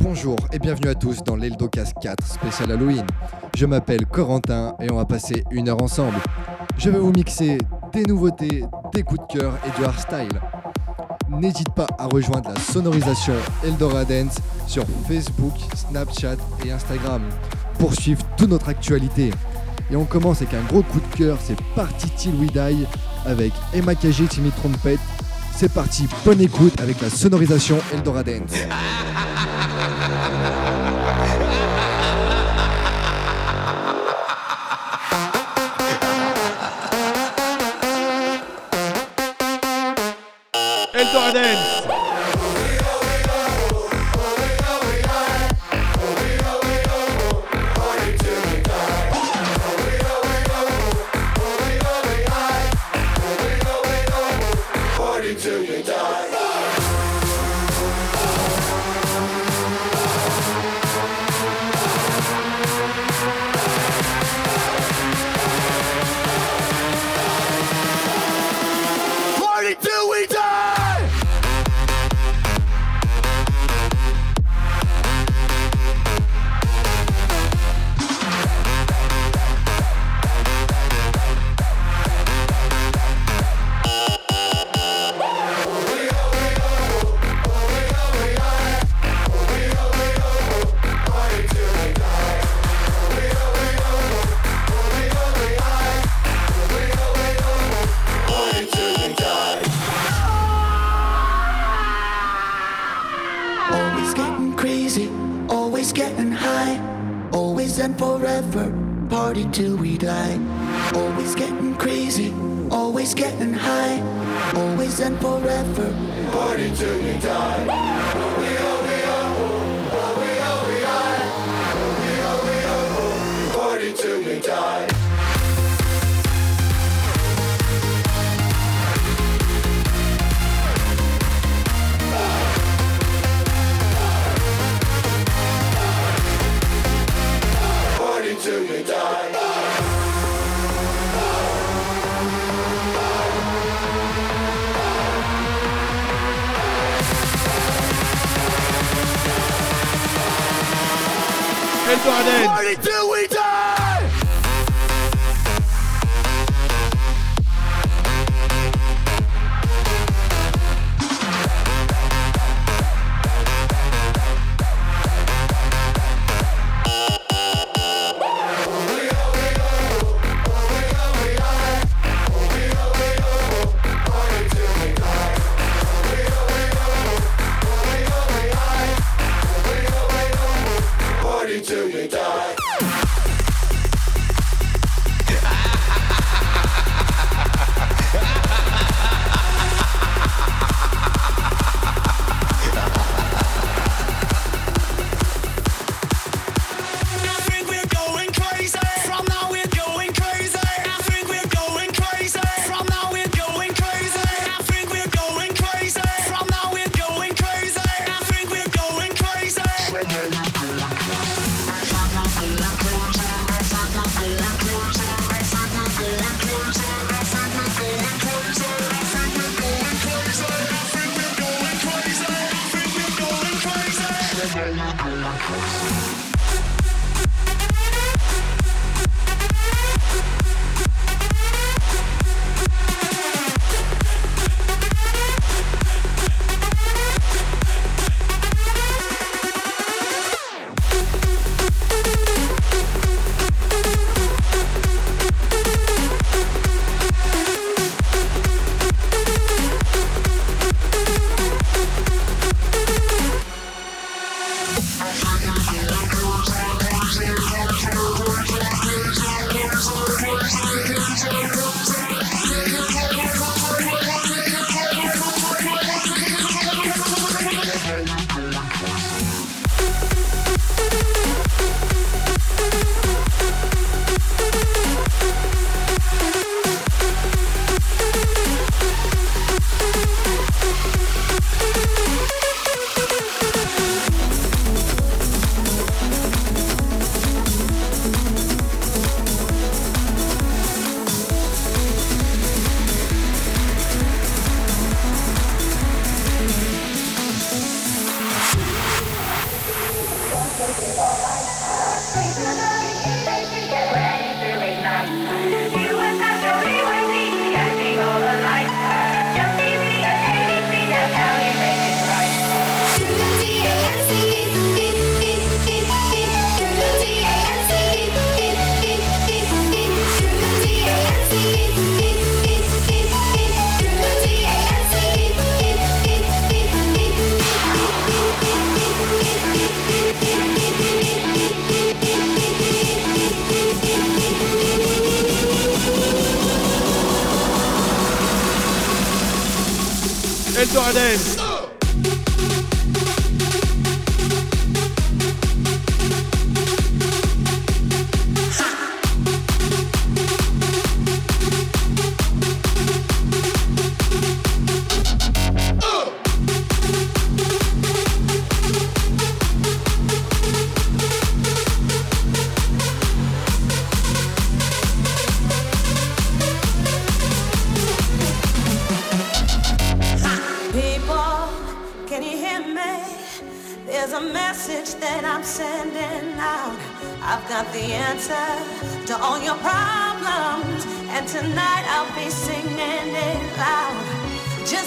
Bonjour et bienvenue à tous dans l'Eldocast 4 spécial Halloween. Je m'appelle Corentin et on va passer une heure ensemble. Je vais vous mixer des nouveautés, des coups de cœur et du hardstyle. N'hésite pas à rejoindre la sonorisation Eldora Dance sur Facebook, Snapchat et Instagram pour suivre toute notre actualité. Et on commence avec un gros coup de cœur, c'est Parti Till We Die avec Emma KG Timmy Trompette. C'est parti, bonne écoute avec la sonorisation Eldora Dance.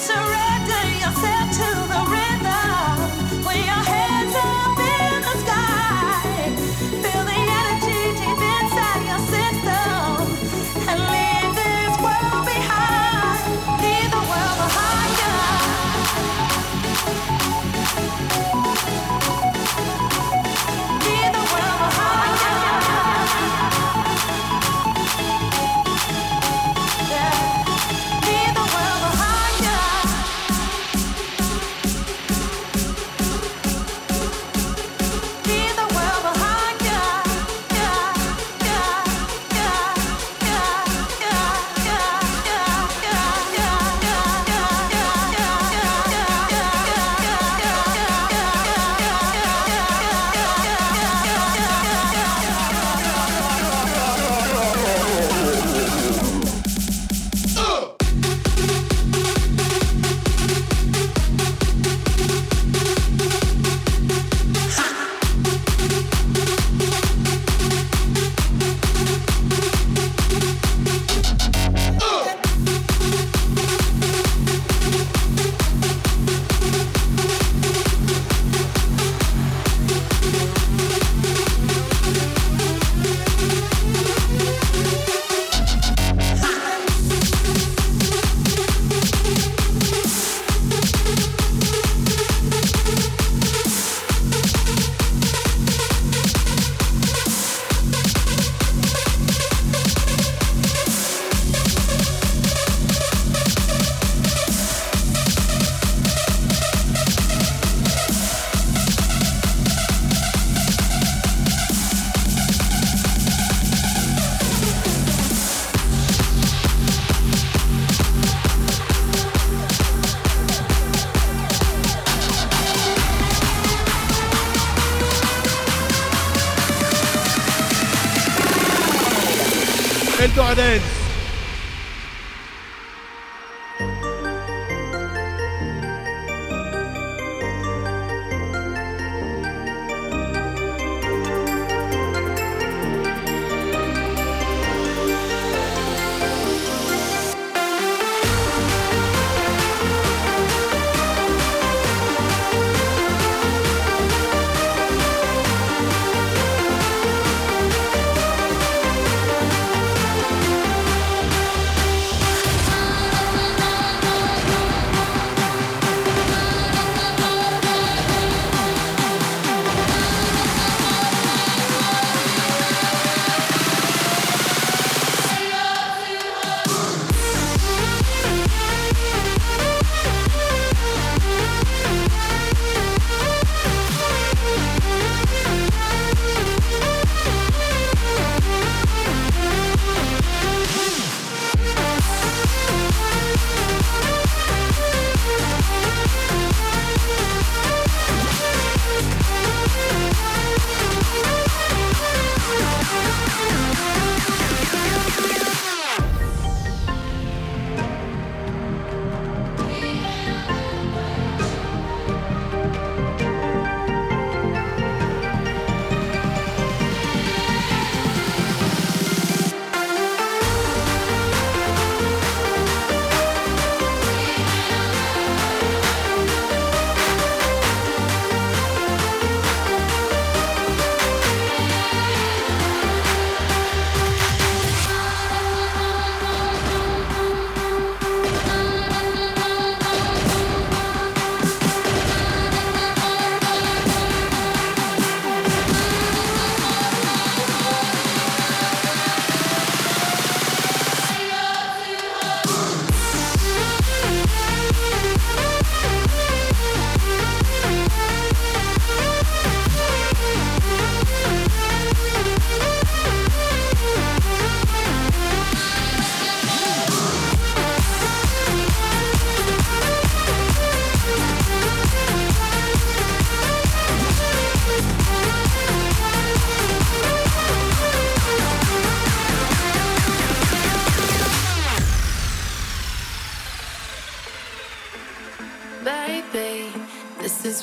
Eldorado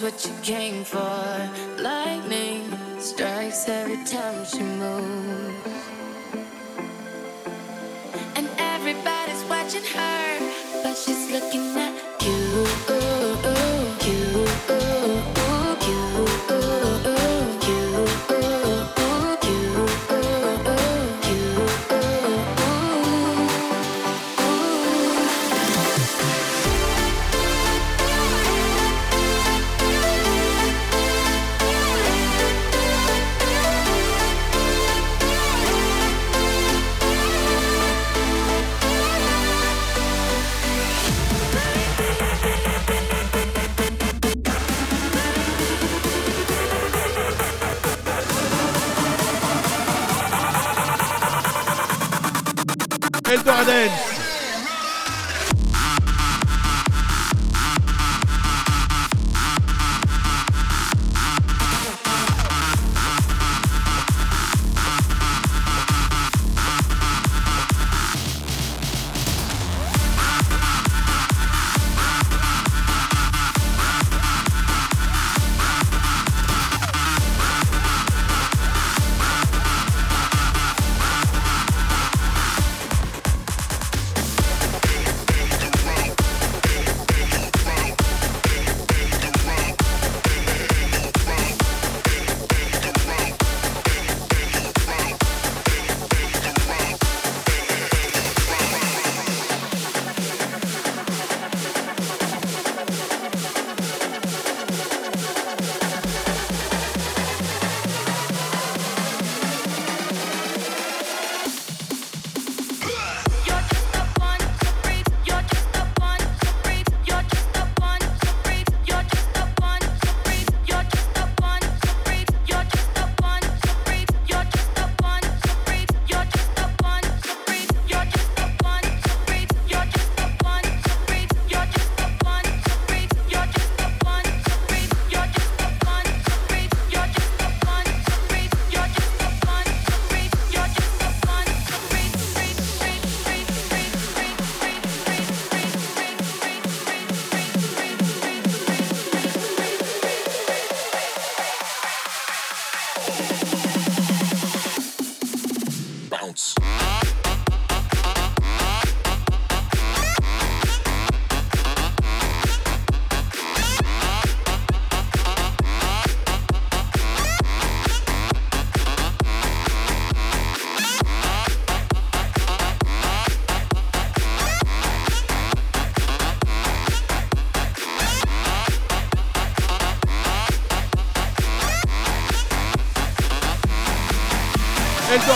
what you came for. Lightning strikes every time she moves. And everybody's watching her, but she's looking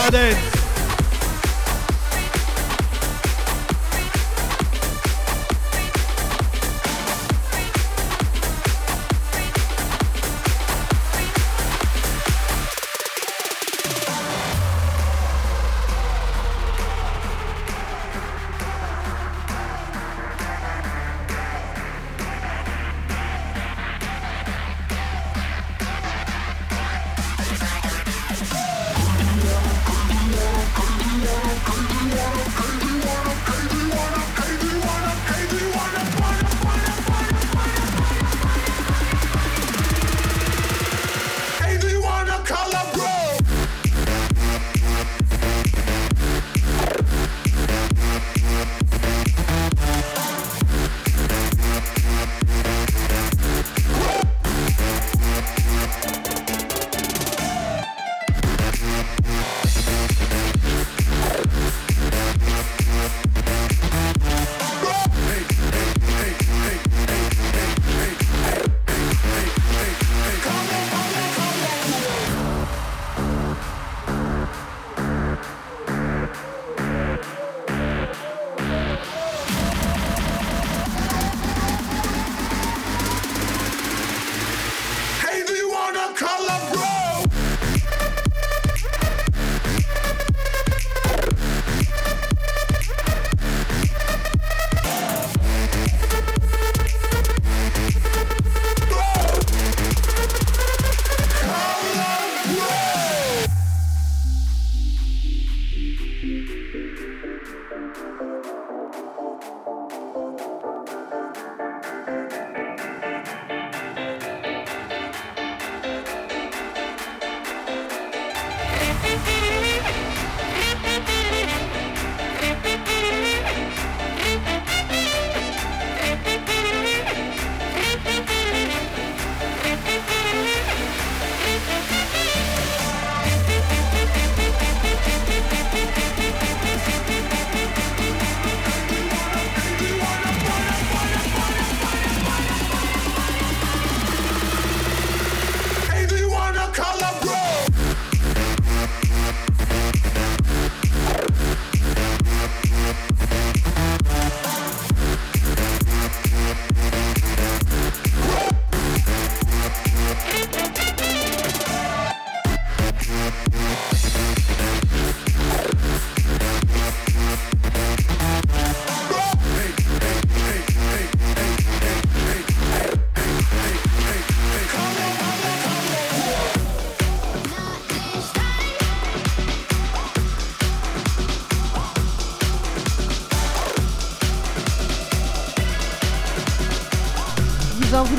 Eldorado.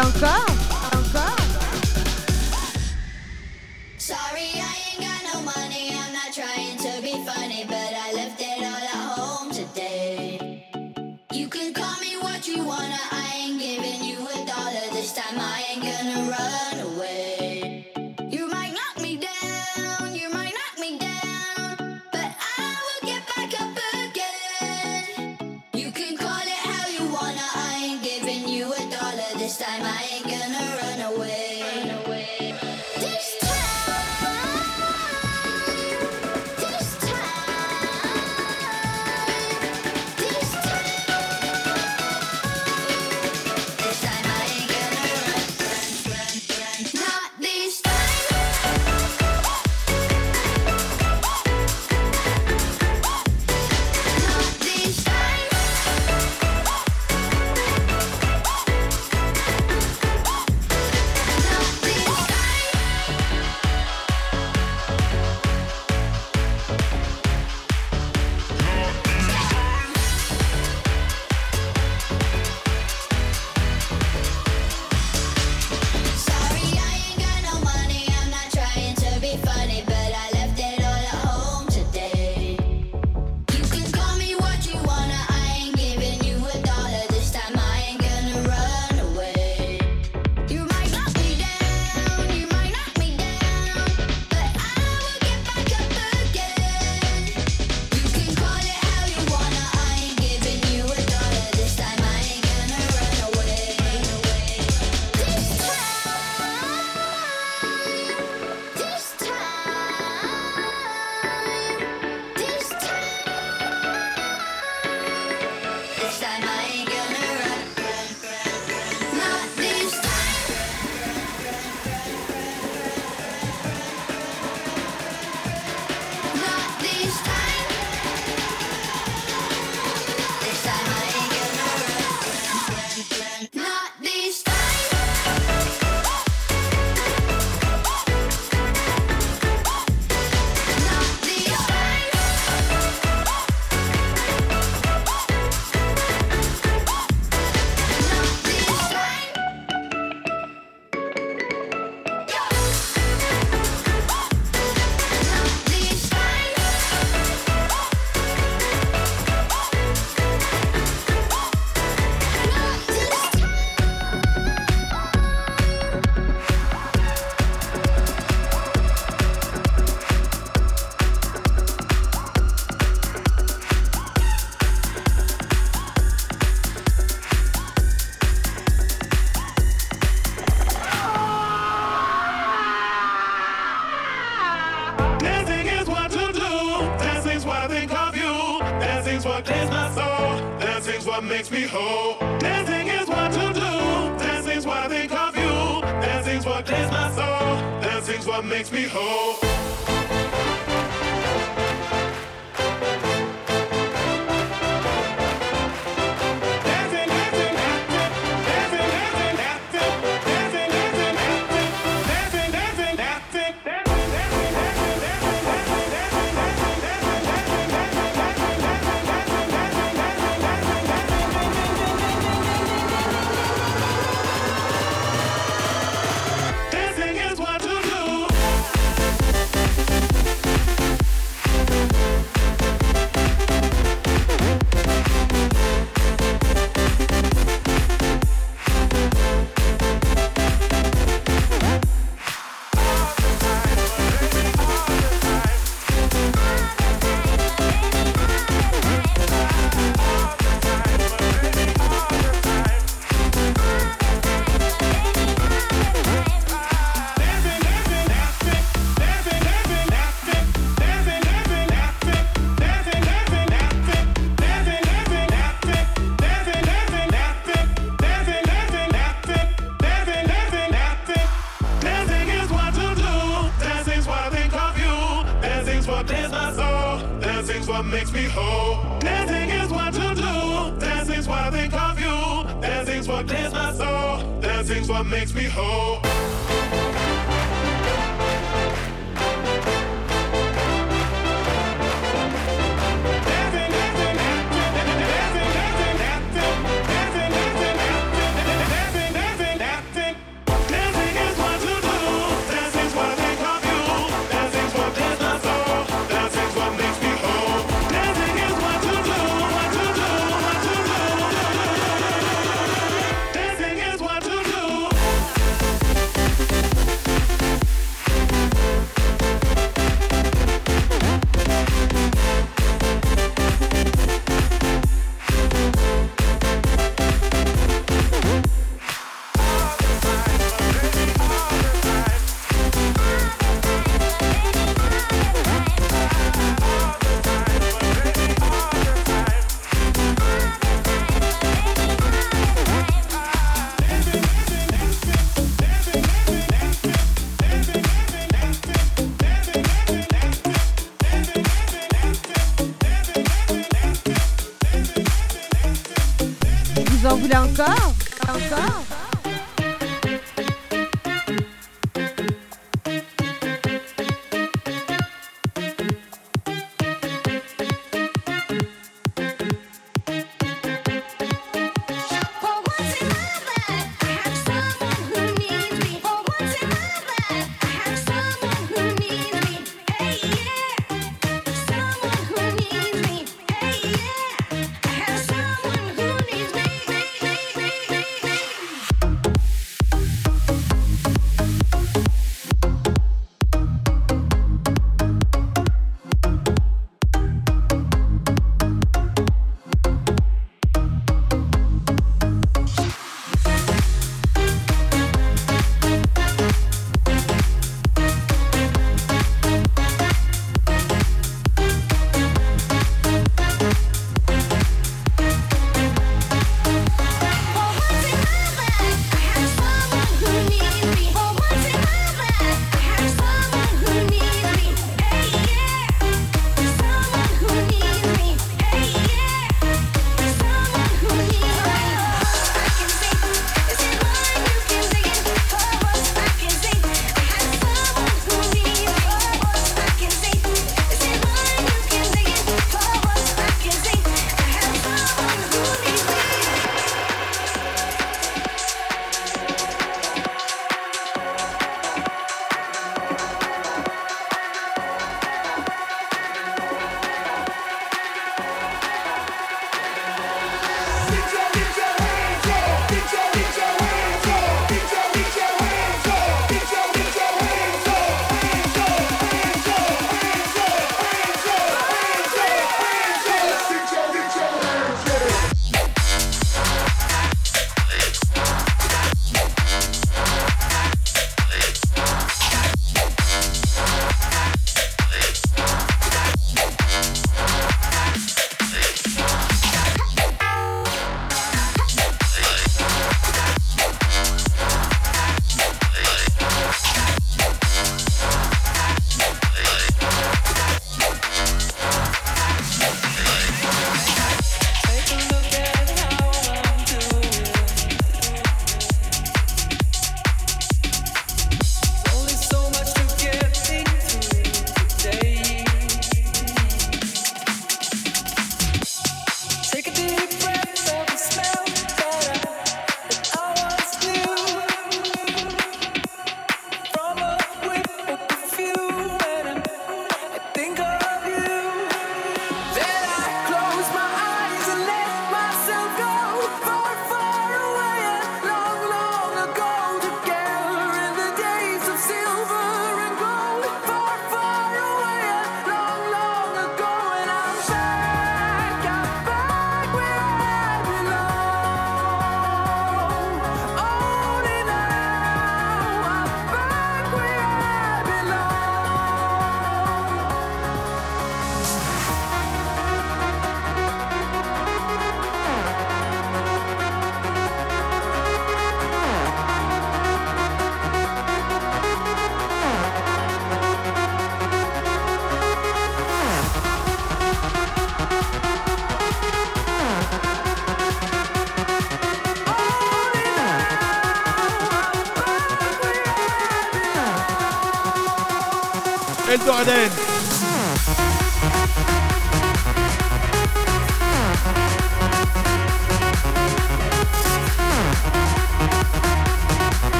Então!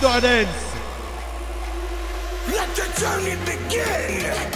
Let the journey begin.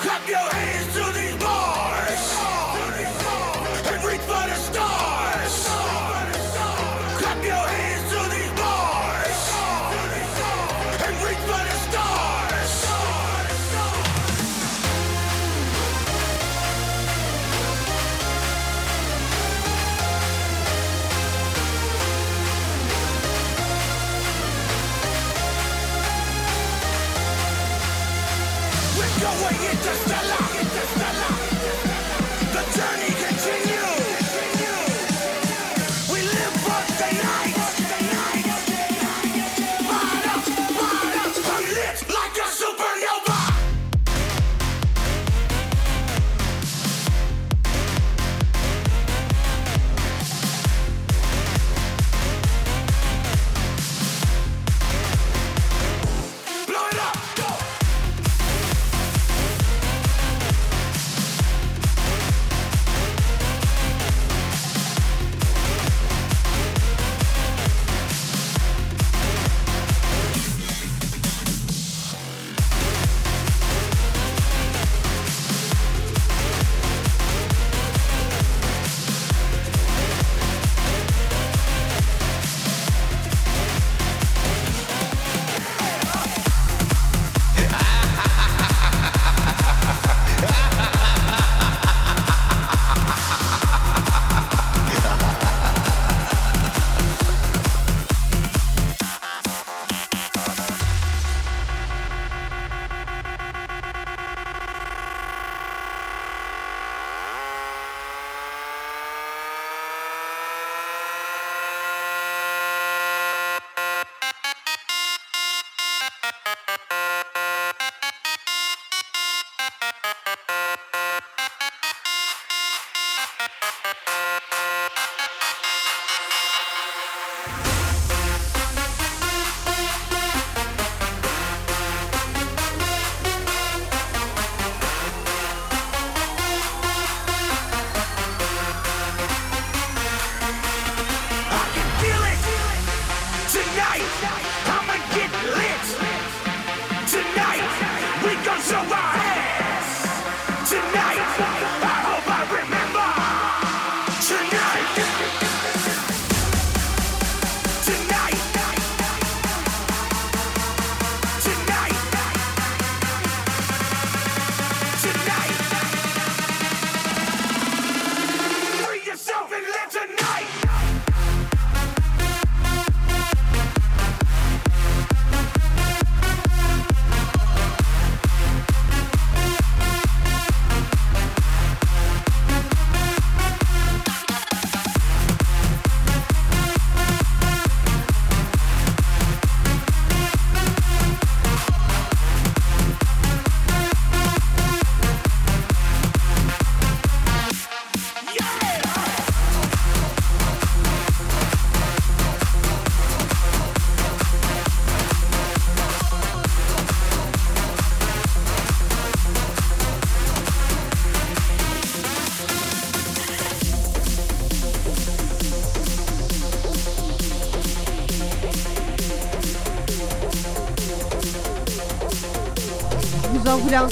Clap your hands to these bars!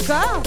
Vous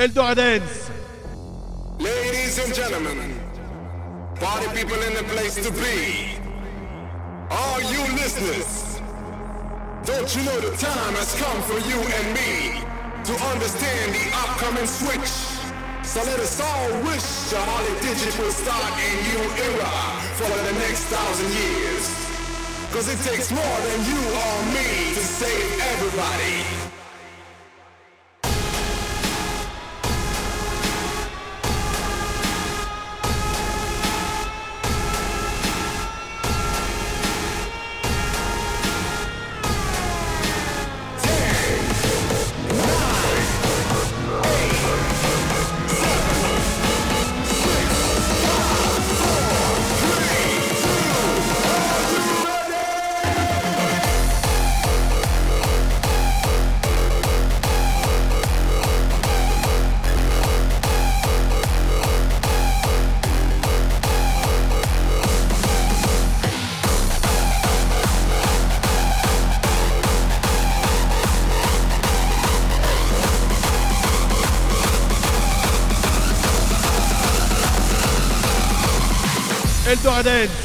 Eldoradance. Ladies and gentlemen, party people in the place to be. All you listeners, don't you know the time has come for you and me to understand the upcoming switch? So let us all wish a Holly Digital start a new era for the next thousand years. Cause it takes more than you or me to save everybody. Eldora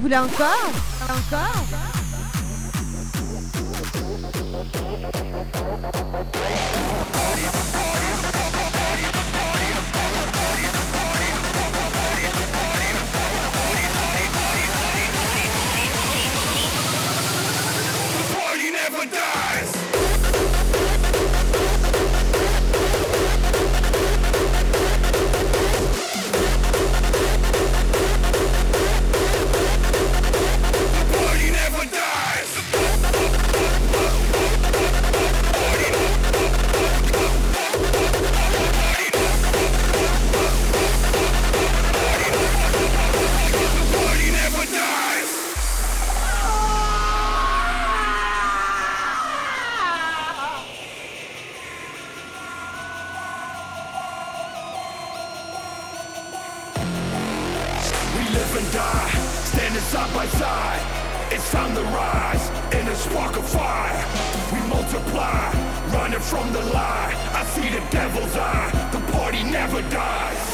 voulez encore? Encore live and die, standing side by side. It's time to rise in a spark of fire. We multiply, running from the lie. I see the devil's eye. The party never dies.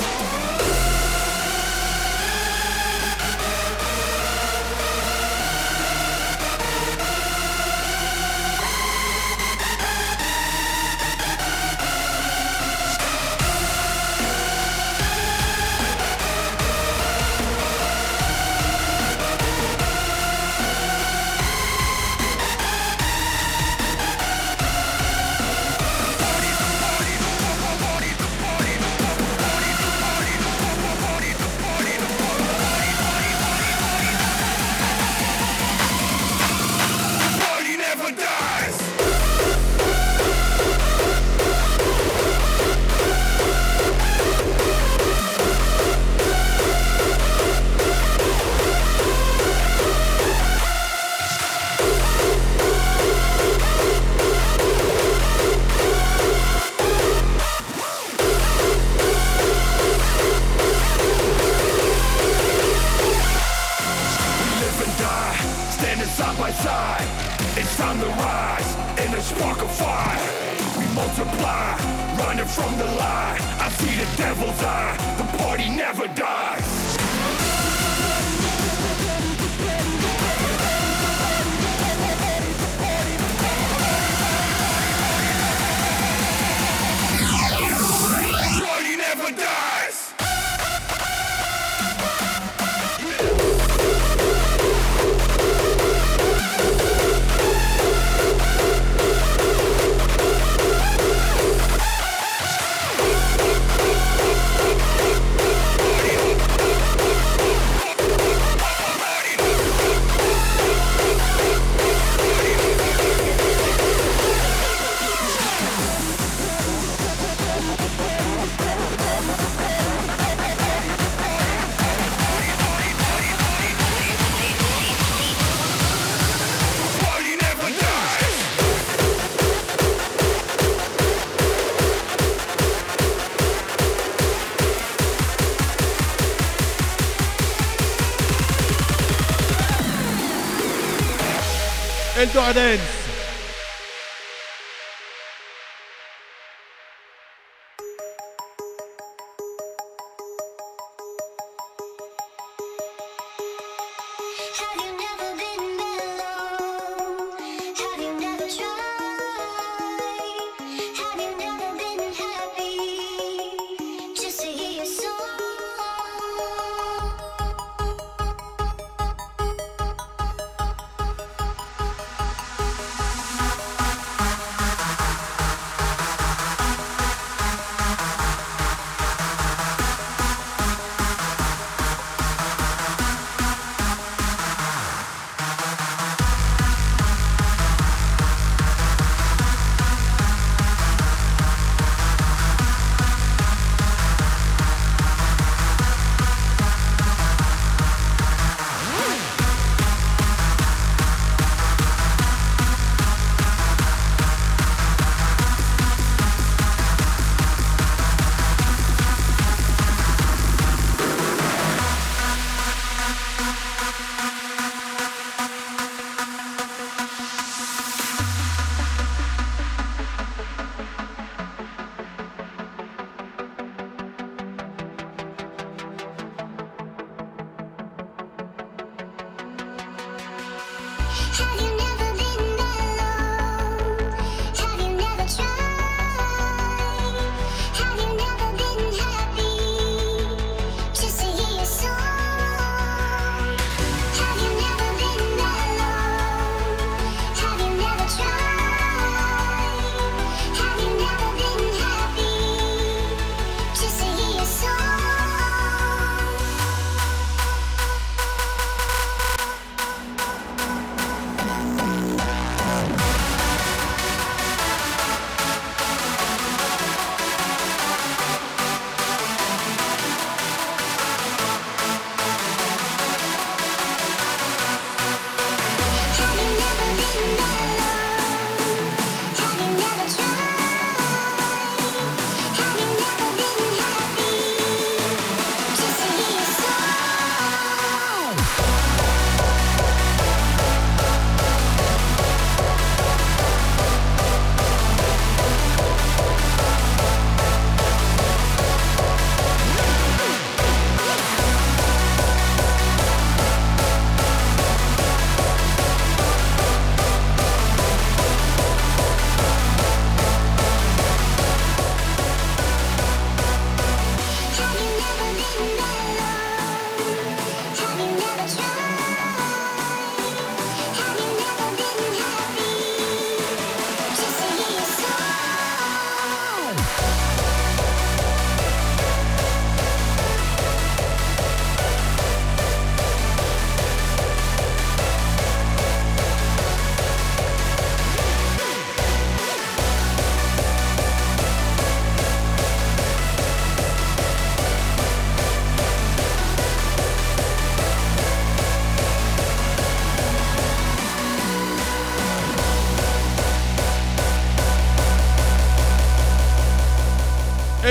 Eldora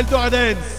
Dance.